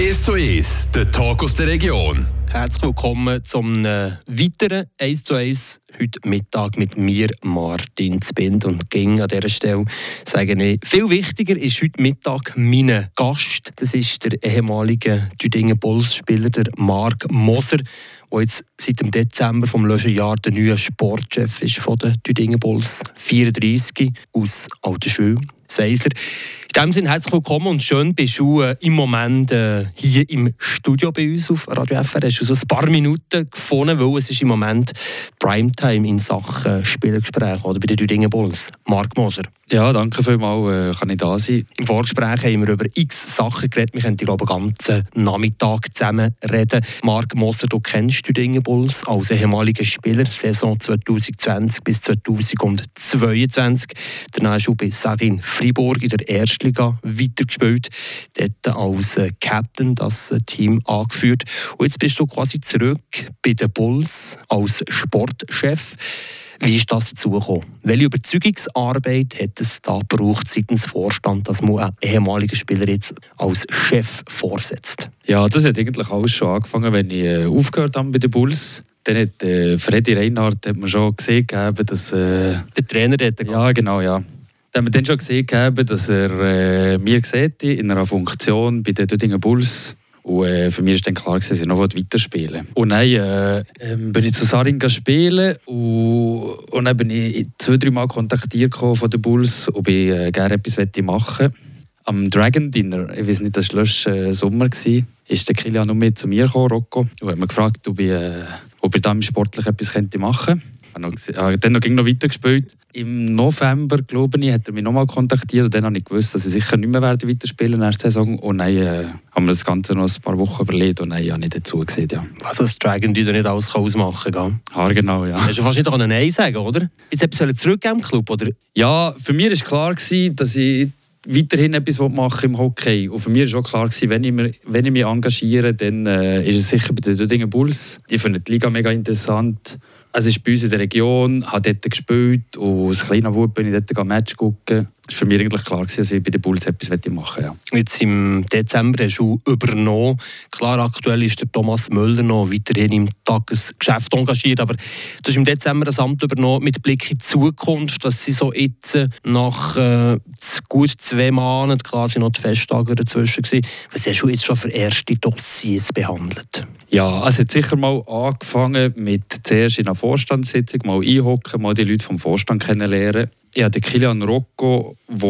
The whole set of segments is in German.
1 zu 1, der Talk aus der Region. Herzlich willkommen zum äh, weiteren 1 zu 1 heute Mittag mit mir, Martin Zbind. Und ging an dieser Stelle sagen, ich, viel wichtiger ist heute Mittag mein Gast. Das ist der ehemalige Düdingen Bulls-Spieler, der Marc Moser, der jetzt seit dem Dezember vom letzten Jahr der neue Sportchef ist von den Düdingen Bulls. 34 aus Altersschwil. Seisler. In diesem Sinne herzlich willkommen und schön bist du äh, im Moment äh, hier im Studio bei uns auf Radio FR. Hast du so ein paar Minuten gefunden, weil es ist im Moment Primetime in Sachen Spielgespräch oder bei den Düdingen Bulls. Marc Moser. Ja, danke vielmals, äh, kann ich da sein. Im Vorgespräch haben wir über x Sachen geredet. Wir können, glaube ich, den ganzen Nachmittag zusammen reden. Marc Moser, du kennst Düdingen Bulls als ehemaliger Spieler, Saison 2020 bis 2022. Danach hast du bei Sarin Fribourg in der Erstliga weitergespielt, dort als äh, Captain das äh, Team angeführt. Und jetzt bist du quasi zurück bei den Bulls als Sportchef. Wie ist das dazu gekommen? Welche Überzeugungsarbeit hat es da gebraucht seitens Vorstand, dass man einen ehemaligen Spieler jetzt als Chef vorsetzt? Ja, das hat eigentlich alles schon angefangen, wenn ich äh, aufgehört habe bei den Bulls. Dann hat äh, Freddy Reinhardt hat man schon gesehen, dass... Äh, Der Trainer hat Ja, genau, ja. Da haben wir dann schon gesehen, dass er äh, mir sieht in einer Funktion bei den Dödingen Bulls und äh, für mich war dann klar, dass ich noch weiterspielen Und dann äh, ähm, bin ich zu Sarin spielen und, und dann bin ich zwei, drei Mal kontaktiert von den Bulls, ob ich äh, gerne etwas machen möchte. Am Dragon Dinner, ich weiß nicht, das war letzten äh, Sommer, war, ist der Kilian noch mit zu mir gekommen, Rocco, und hat mich gefragt, ob ich, äh, ob ich da sportlich etwas machen könnte. Ich habe dann noch, noch weiter gespielt. Im November, glaube ich, hat er mich nochmal kontaktiert und dann habe ich gewusst, dass ich sicher nicht mehr werde weiterspielen in der Saison. Und dann äh, haben wir das Ganze noch ein paar Wochen überlegt und dann habe ich dazu gesehen, ja. Was das Dragon die nicht alles ausmachen kann. Ja, genau, ja. Hast du fast nicht Nein sagen oder? Jetzt etwas zurückgeben im Club, oder? Ja, für mich war klar, gewesen, dass ich weiterhin etwas machen im Hockey. Und für mich war auch klar, wenn ich, mich, wenn ich mich engagiere, dann äh, ist es sicher bei den Dödingen Bulls. Die finden die Liga mega interessant. Es ist bei uns in der Region, habe dort gespielt und als kleiner Wut bin ich dort ein Match gucken. War für mich eigentlich klar, dass ich bei den Bulls etwas machen ja. Jetzt im Dezember hast du übernommen. Klar, aktuell ist der Thomas Müller noch weiterhin im Tagesgeschäft engagiert, aber du hast im Dezember das Amt übernommen mit Blick in die Zukunft, dass sie so jetzt nach äh, gut zwei Monaten, klar sind noch die Festtage dazwischen gewesen, was hast du jetzt schon für erste Dossiers behandelt? Ja, es hat sicher mal angefangen mit zuerst in einer Vorstandssitzung, mal einhocken, mal die Leute vom Vorstand kennenlernen. Ich habe Kilian Rocco, der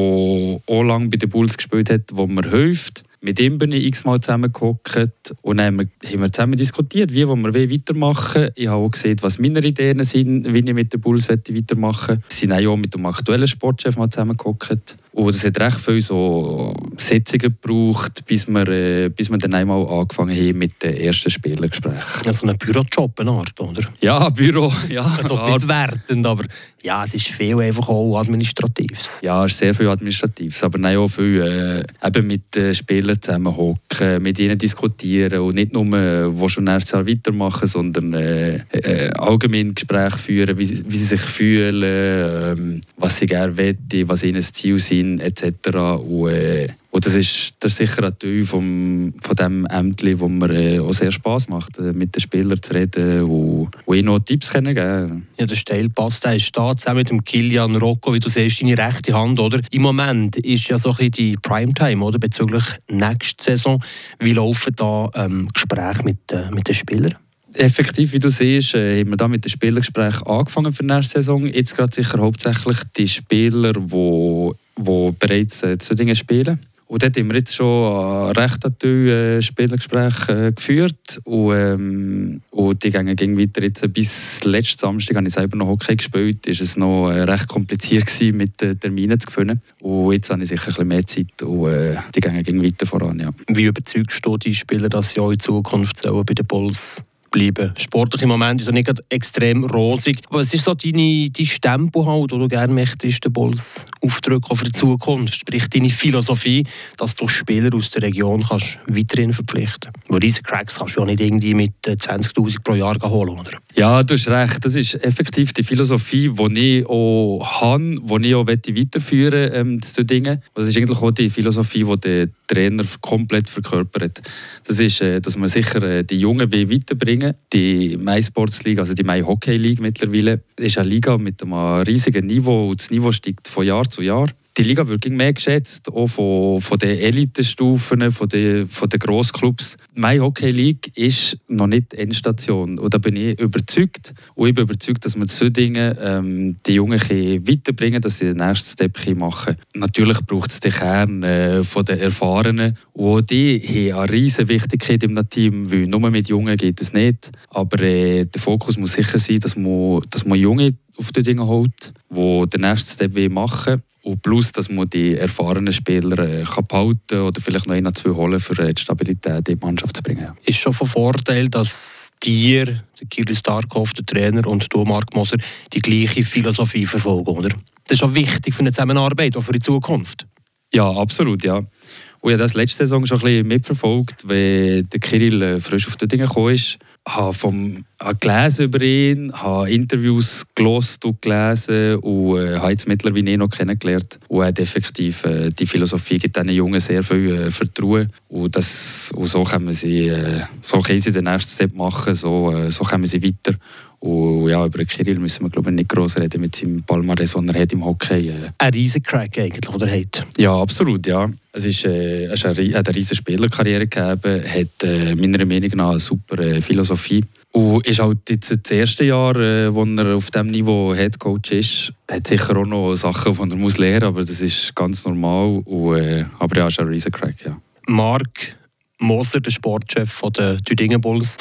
auch lange bei den Bulls gespielt hat, wo mir hilft. Mit ihm bin ich x-mal zusammengehockt und dann haben wir zusammen diskutiert, wie wir weitermachen wollen. Ich habe auch gesehen, was meine Ideen sind, wie ich mit den Bulls weitermachen möchte. Wir sind auch mit dem aktuellen Sportchef mal zusammengehockt. Und es hat recht viele so Sitzungen gebraucht, bis wir, äh, bis wir dann einmal angefangen haben mit den ersten Spielergesprächen. Ja, so ein Bürojob, eine Art, oder? Ja, Büro, ja. Also nicht wertend, aber ja, es ist viel einfach auch Administratives. Ja, es ist sehr viel Administratives, aber nein, auch viel äh, eben mit den Spielern zusammenhocken, mit ihnen diskutieren und nicht nur, äh, wo schon nächstes Jahr weitermachen, sondern äh, äh, allgemein Gespräche führen, wie, wie sie sich fühlen, äh, was sie gerne wollen, was ihnen das Ziel sind Verein etc. Und, äh, und das ist, sicher ein Teil vom, von diesem Ämtli, wo mir äh, auch sehr Spass macht, äh, mit den Spielern zu reden und, und ihnen noch Tipps können geben Ja, der Steilpass, der ist da, zusammen mit dem Kilian Rocco, wie du siehst, deine rechte Hand, oder? Im Moment ist ja so ein bisschen die Primetime, oder? Bezüglich nächster Saison. Wie laufen da ähm, Gespräche mit, äh, mit den Spielern? Effektiv, wie du siehst, äh, haben wir da mit den Spielgesprächen angefangen für die nächste Saison. Jetzt gerade sicher hauptsächlich die Spieler, die die bereits äh, zu Dingen spielen. Und dort haben wir jetzt schon recht viele äh, Spielergespräche geführt. Und, ähm, und die gehen weiter. Jetzt, bis letzten Samstag habe ich selber noch Hockey gespielt. Ist es noch recht kompliziert gewesen, mit den Terminen zu finden. Und jetzt habe ich sicher ein bisschen mehr Zeit und äh, die gehen weiter voran. Ja. Wie überzeugst du die Spieler, dass sie auch in Zukunft bei den Bulls bleiben. Sportlich im Moment ist er nicht extrem rosig. Aber es ist so deine, dein Stempel halt, du gerne möchtest, den Bulls aufdrücken für die Zukunft. Sprich, deine Philosophie, dass du Spieler aus der Region kannst weiterhin verpflichten kannst. Weil diese Cracks kannst du ja nicht irgendwie mit 20'000 äh, pro Jahr holen, oder? Ja, du hast recht. Das ist effektiv die Philosophie, die ich auch habe, die ich auch weiterführen ähm. Das ist eigentlich auch die Philosophie, die der Trainer komplett verkörpert. Das ist, äh, dass man sicher äh, die Jungen weiterbringen Die My Sports League, also die My Hockey League mittlerweile, ist eine Liga mit einem riesigen Niveau und das Niveau steigt von Jahr zu Jahr die Liga wird mehr geschätzt, auch von, von den Elitestufen, von den, von den Grossclubs. Meine Hockey League ist noch nicht Endstation. Und da bin ich überzeugt. Und ich bin überzeugt, dass man solche Dinge ähm, die Jungen weiterbringen dass sie den nächsten Step machen. Natürlich braucht es den Kern äh, von den Erfahrenen. Und die haben eine riesige Wichtigkeit im Team, weil nur mit Jungen geht es nicht. Aber äh, der Fokus muss sicher sein, dass man, dass man Junge auf die Dinge holt, die den nächsten Step machen und plus, dass man die erfahrenen Spieler äh, kann behalten oder vielleicht noch einen, zwei holen, für äh, die Stabilität in die Mannschaft zu bringen. Ist schon von Vorteil, dass dir, der Kirill Starkov, der Trainer, und du, Mark Moser, die gleiche Philosophie verfolgen, oder? Das ist auch wichtig für eine Zusammenarbeit, auch für die Zukunft. Ja, absolut, ja. Und ich habe das letzte Saison schon ein bisschen mitverfolgt, weil der Kirill äh, frisch auf die Dinge gekommen ist habe, vom, habe gelesen über ihn, habe Interviews gelesen und gelesen und äh, habe jetzt mittlerweile ihn noch kennengelernt. Und hat effektiv äh, die Philosophie gibt diesen Jungen sehr viel äh, Vertrauen. Und, das, und so können sie, äh, so können sie den nächsten Step machen, so, äh, so kommen sie weiter. Und ja, über Kirill müssen wir glaube ich, nicht groß reden mit seinem Palmares, den er hat im Hockey. Äh. Ein riesen Crack eigentlich, oder hat? Ja, absolut, ja. Es ist, äh, es hat eine riesige Spielerkarriere gegeben, hat äh, meiner Meinung nach eine super äh, Philosophie. Und ist halt jetzt das erste Jahr, äh, wo er auf diesem Niveau Headcoach ist, hat sicher auch noch Sachen, die er muss lernen muss, aber das ist ganz normal. Und, äh, aber ja, ist ein riesen Crack, ja. Mark Moser, der Sportchef der Tüdingen Bulls,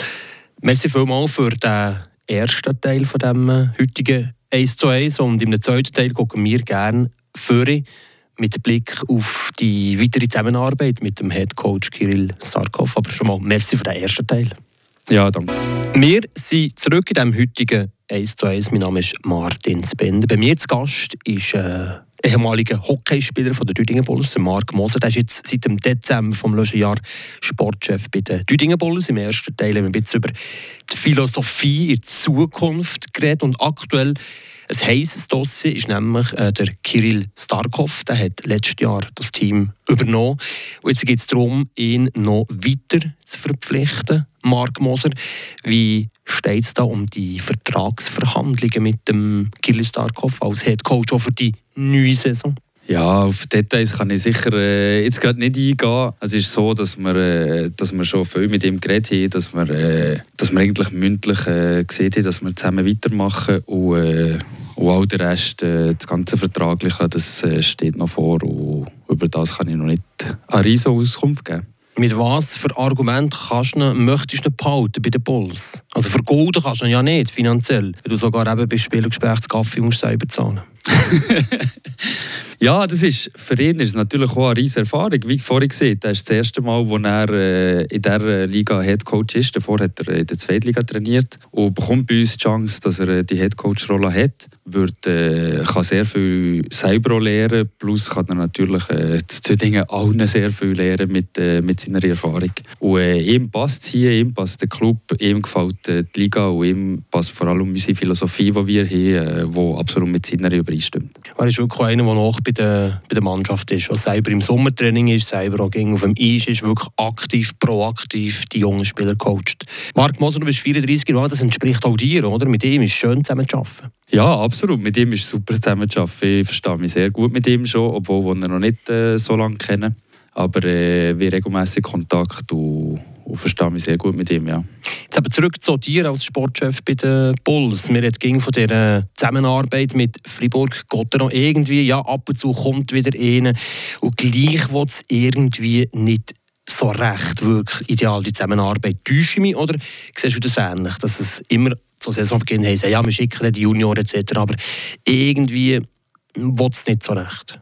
merci vielmals für den ersten Teil von dem äh, heutigen 1 zu 1 und im zweiten Teil gucken wir gerne für mit Blick auf die weitere Zusammenarbeit mit dem Head Coach Kirill Sarkov. Aber schon mal merci für den ersten Teil. Ja, danke. Wir sind zurück in dem heutigen 1 zu 1. Mein Name ist Martin Spender. Bei mir zu Gast ist äh, ehemaliger Hockeyspieler von der Düdingen Bulls, Marc Moser. Der ist jetzt seit dem Dezember vom letzten Jahr Sportchef bei den Düdingen Bulls. Im ersten Teil haben wir ein bisschen über die Philosophie in Zukunft geredet und aktuell ein heißes Dossier ist nämlich äh, der Kirill Starkov. Der hat letztes Jahr das Team übernommen. Und jetzt geht es darum, ihn noch weiter zu verpflichten. Mark Moser, wie steht es da um die Vertragsverhandlungen mit dem Kirill Starkov als Head Coach für die neue Saison? Ja, auf Details kann ich sicher äh, jetzt gerade nicht eingehen. Es ist so, dass wir, äh, dass wir schon viel mit ihm geredet haben, dass wir, äh, dass wir eigentlich mündlich äh, gesehen haben, dass wir zusammen weitermachen und, äh, und all der Rest, äh, das ganze Vertragliche, das äh, steht noch vor und über das kann ich noch nicht eine riesige Auskunft geben. Mit was für Argument kannst du möchtest du behalten bei den Bulls? Also für Golden kannst du ja nicht, finanziell. Wenn du sogar eben bei Spielgespräch Kaffee musst selber zahlen. Ja, das ist, für ihn ist es natürlich auch eine riesige Erfahrung. Wie vorhin gesagt, das ist das erste Mal, wo er äh, in dieser Liga Headcoach ist. Davor hat er in der zweiten Liga trainiert und bekommt bei uns die Chance, dass er äh, die Headcoach-Rolle hat. Wird, äh, kann sehr viel selber lernen, plus kann er natürlich äh, zu Dingen allen sehr viel lernen mit, äh, mit seiner Erfahrung. Und äh, ihm passt es hier, ihm passt der Club, ihm gefällt äh, die Liga und ihm passt vor allem unsere Philosophie, die wir haben, die äh, absolut mit seiner übereinstimmt. Er ist wirklich einer, der noch bei der, bei der Mannschaft ist. Also selber im Sommertraining ist, selber auch auf dem Eis ist, wirklich aktiv, proaktiv die jungen Spieler coacht. Marc Moser, du bist 34 Jahre das entspricht auch dir, oder? Mit ihm ist es schön zusammen zu arbeiten. Ja, absolut. Mit ihm ist es super zusammen zu arbeiten. Ich verstehe mich sehr gut mit ihm schon, obwohl wir ihn noch nicht äh, so lange kennen. Aber äh, wir regelmäßig Kontakt und und verstehe mich sehr gut mit ihm. Ja. Jetzt aber zurück zu dir als Sportchef bei den Bulls. Wir reden von der Zusammenarbeit mit Fribourg Gotteron. Irgendwie, ja, ab und zu kommt wieder einer und gleich wird es irgendwie nicht so recht wirklich ideal, die Zusammenarbeit. Täusche ich mich oder siehst du das ähnlich, dass es immer zu Saisonbeginn heisst, ja, wir schicken die Junioren etc., aber irgendwie wird es nicht so recht?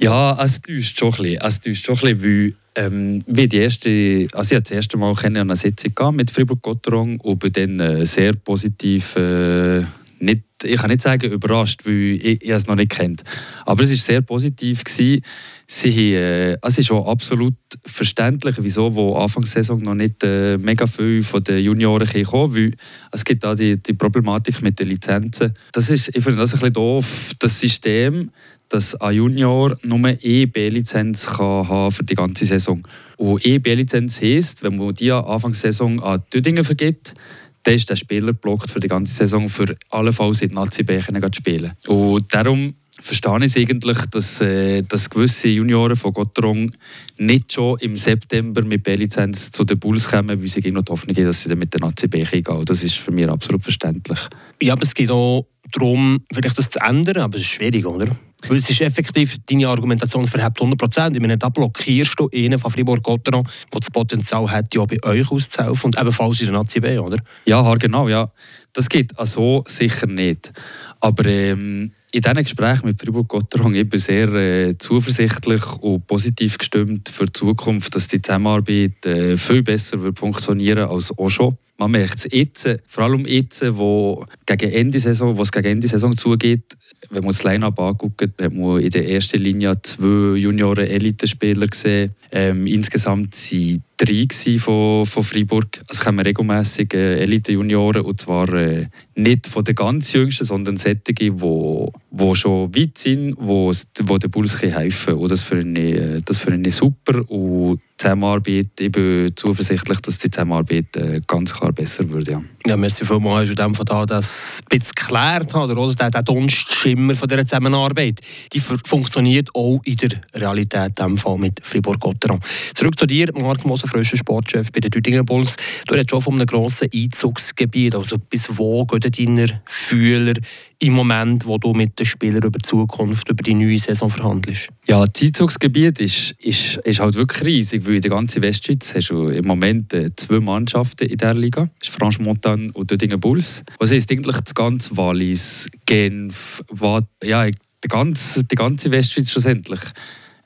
Ja, es täuscht schon ein bisschen. Es täuscht schon ein bisschen, weil ähm, wie die erste, also ich das erste Mal an eine Sitzung mit Fribourg-Gotteron und bin dann äh, sehr positiv äh, nicht, ich kann nicht sagen überrascht, weil ich, ich es noch nicht kennt. Aber es war sehr positiv. Gewesen. Sie, äh, es ist auch absolut verständlich, wieso wo Anfang der Saison noch nicht äh, mega viel von den Junioren kommen, weil es gibt da die, die Problematik mit den Lizenzen. Das ist, ich finde das ein bisschen doof, das System, dass ein Junior nur eine EB-Lizenz haben für die ganze Saison. Und EB-Lizenz heisst, wenn man die Anfang der Saison an Tüdingen vergibt, dann ist der Spieler blockt für die ganze Saison für allenfalls in die Nazi-B zu spielen. Und darum verstehe ich es eigentlich, dass, äh, dass gewisse Junioren von Gotterong nicht schon im September mit B-Lizenz zu den Bulls kommen, weil sie noch die Hoffnung haben, dass sie dann mit der Nazi gehen. Das ist für mich absolut verständlich. Ja, aber es geht auch darum, vielleicht das zu ändern, aber es ist schwierig, oder? Weil es ist effektiv, deine Argumentation verhebt 100%. Ich meine, da blockierst du einen von Fribourg-Gotteron, der das Potenzial hat, ja bei euch auszuhelfen und ebenfalls in der Nazi B, oder? Ja, genau, ja. Das geht also sicher nicht. Aber ähm, in diesen Gesprächen mit Fribourg-Gotteron bin ich sehr äh, zuversichtlich und positiv gestimmt für die Zukunft, dass die Zusammenarbeit äh, viel besser wird funktionieren als auch schon. Man merkt es jetzt, vor allem jetzt, wo, gegen Ende Saison, wo es gegen Ende Saison zugeht, wenn man das Line-Up anguckt, hat man in der ersten Linie zwei Junioren-Elitespieler gesehen. Ähm, insgesamt sind drei von, von Freiburg. Es kommen regelmässig äh, Elite-Junioren und zwar äh, nicht von den ganz Jüngsten, sondern solche, die, die schon weit sind, wo, wo der Bulls helfen können. Und das finde ich, äh, das ich super und Zusammenarbeit, ich bin zuversichtlich, dass die Zusammenarbeit äh, ganz klar besser wird. Ja, ja merci vielmals, dass du von da das ein bisschen geklärt oder der, der Dunstschimmer von dieser Zusammenarbeit, die funktioniert auch in der Realität, in Fall mit Fribourg-Gotteron. Zurück zu dir, Marc Moser, frischer Sportchef bei den Düdinger Bulls. Du redest schon von einem grossen Einzugsgebiet, also bis wo gehen deine Fühler im Moment, wo du mit den Spielern über die Zukunft, über die neue Saison verhandelst? Ja, das Einzugsgebiet ist, ist, ist halt wirklich riesig, weil in der ganzen Westschweiz hast du im Moment äh, zwei Mannschaften in dieser Liga. Das ist Franche-Montagne und Dödingen Bulls. Was heisst eigentlich das ganze Wallis, Genf, Watt, ja, die ganze, die ganze Westschweiz schlussendlich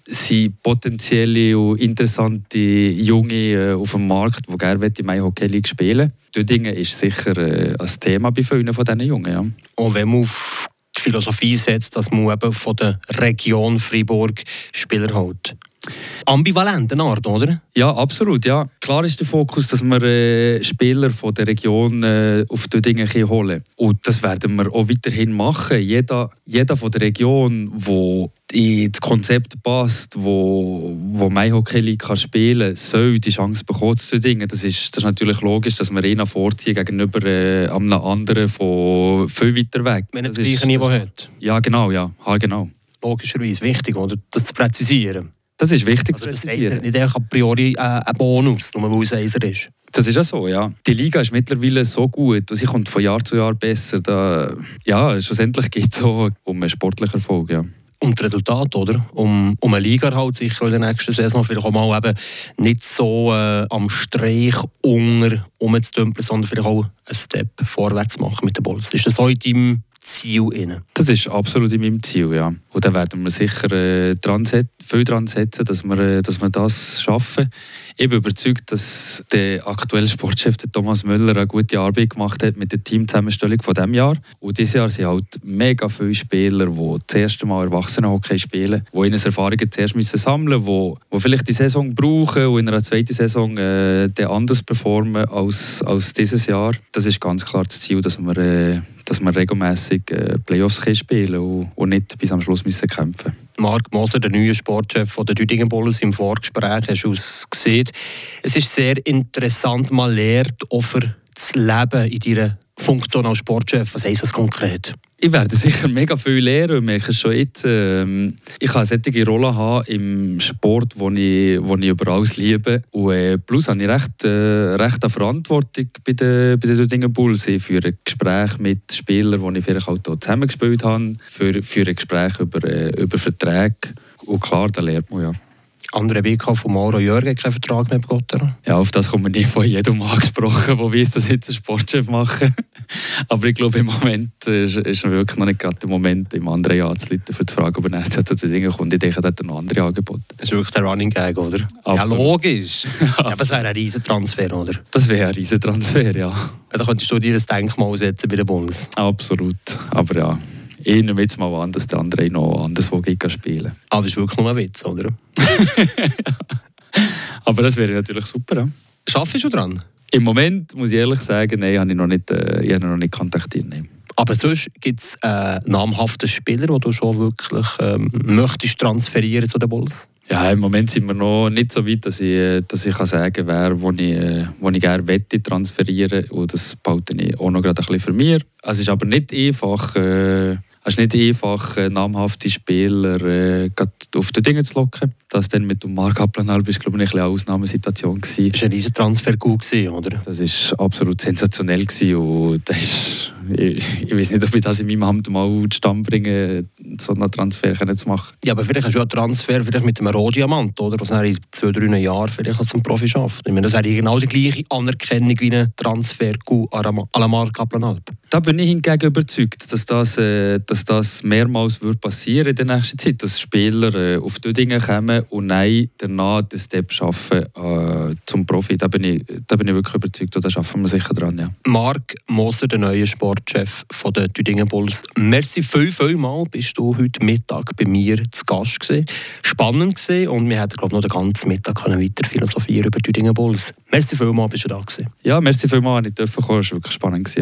sind potenzielle und interessante Junge äh, auf dem Markt, die gerne in der Hockey League spielen Dödingen ist sicher äh, ein Thema bei vielen von diesen Jungen. Ja. Und wenn man auf die Philosophie setzt, dass man eben von der Region Freiburg Spieler hält ambivalenten Art, oder? Ja, absolut. Ja. Klar ist der Fokus, dass wir äh, Spieler von der Region äh, auf die Dinge holen Und das werden wir auch weiterhin machen. Jeder, jeder von der Region, der ins Konzept passt, wo, wo mein Hockey League kann spielen soll die Chance bekommen zu Dingen. Das ist, das ist natürlich logisch, dass wir ihn vorziehen gegenüber äh, einem anderen von viel weiter weg. Wenn er das gleiche Niveau hat. Ja, genau, ja, ja genau. Logischerweise wichtig, oder? Das zu präzisieren. Das ist wichtig also, zu präzisieren. Nicht a priori äh, ein Bonus, nur weil es Eiser ist. Das ist ja so, ja. Die Liga ist mittlerweile so gut und sie kommt von Jahr zu Jahr besser. Da, ja, schlussendlich geht es um einen sportlichen Erfolg, ja. Um das Resultat, oder? Um, um eine Liga halt sicher in der nächsten Saison vielleicht auch mal eben nicht so äh, am Streich unter umzudümpeln, sondern vielleicht auch einen Step vorwärts machen mit den Bulls. Ist das in deinem Ziel? Rein? Das ist absolut in meinem Ziel, ja. Und da werden wir sicher äh, dran viel daran setzen, dass wir, äh, dass wir das schaffen. Ich bin überzeugt, dass der aktuelle Sportchef der Thomas Müller eine gute Arbeit gemacht hat mit der Teamzusammenstellung von diesem Jahr. Und dieses Jahr sind halt mega viele Spieler, die das erste Mal Erwachsenenhockey spielen, die ihre Erfahrungen zuerst müssen sammeln müssen, die, die vielleicht die Saison brauchen und in einer zweiten Saison äh, anders performen als, als dieses Jahr. Das ist ganz klar das Ziel, dass wir, äh, dass wir regelmäßig äh, Playoffs spielen und, und nicht bis am Schluss müssen kämpfen Marc Moser, der neue Sportchef der Düdingen Bulls, im Vorgespräch hast du es gesehen. Es ist sehr interessant, lernt auch für das Leben in deiner Funktion als Sportchef. Was heisst das konkret? Ich werde sicher mega viel lernen. Ich merke schon jetzt. Ähm, ich eine solche Rolle haben im Sport, den ich, wo ich über alles liebe. Und äh, plus habe ich recht, äh, recht eine Verantwortung bei den, bei den Dingen Bulls. Ich führe Gespräche mit Spielern, die ich vielleicht auch zusammengespielt habe. Ich führe Gespräche über, äh, über Verträge. Und klar, da lernt man ja. Andere BK von Mauro Jörgen keinen Vertrag mehr begotten. Ja, auf das kommt man nicht von jedem angesprochen, der weiß, dass jetzt ein Sportchef machen. Aber ich glaube, im Moment ist, ist wirklich noch nicht gerade der Moment, im anderen Jahr zu Leuten für die Frage, ob er zu den Dingen kommt. Ich denke, da hat er noch andere Angebote. Das ist wirklich der Running Gag, oder? Absolut. Ja, logisch. aber es wäre ein Riesentransfer, oder? Das wäre ein Riesentransfer, ja. ja. Da könntest du dir das Denkmal setzen bei den Bulls. Absolut. Aber ja, ich nehme jetzt mal an, dass der andere noch anderswo geht spielen Aber das ist wirklich nur ein Witz, oder? Aber das wäre natürlich super, ja. Schaffst du dran? Im Moment muss ich ehrlich sagen, nein, habe ich noch nicht, äh, ich habe noch nicht kontaktiert. Nein. Aber sonst gibt es äh, namhafte Spieler, die du schon wirklich ähm, möchtest transferieren zu den Bulls? Ja, im Moment sind wir noch nicht so weit, dass ich, äh, dass ich kann sagen kann, wo ich, äh, wo ich gerne wette transferieren Und das behalte ich auch noch gerade ein bisschen für mich. Es ist aber nicht einfach... Äh, ist nicht einfach, äh, namhafte Spieler äh, auf die Dinge zu locken. Das dann mit dem Marc Applenalp ist, glaube ich, eine Ausnahmesituation gewesen. Das war ein riesen Transfer gut, oder? Das war absolut sensationell gewesen und das ist, ich, ich weiß nicht, ob ich das in meinem Amt mal zustande bringe, so einen Transfer zu machen. Ja, aber vielleicht hast du ja einen Transfer vielleicht mit einem Rohdiamant, oder? Was in zwei, drei Jahren vielleicht zum Profi schafft. Ich meine, das wäre genau die gleiche Anerkennung wie ein Transfer à la Marc Applenalp. Da bin ich hingegen überzeugt, dass das, äh, dass das mehrmals wird passieren in der nächsten Zeit, dass Spieler äh, auf die Dinge kommen und nein, danach den Step schaffen äh, zum Profi. Da bin, ich, da bin ich wirklich überzeugt und da schaffen wir sicher dran. Ja. Marc Moser, der neue Sportchef von der Tüdingen Bulls. Merci viel, viel mal, bist du heute Mittag bei mir zu Gast gewesen. Spannend gewesen und wir hätten glaube noch den ganzen Mittag können weiter philosophieren über Tüdingen Bulls. Merci viel mal, bist du da gewesen. Ja, merci viel mal, ich durfte kommen. Es war wirklich spannend gewesen.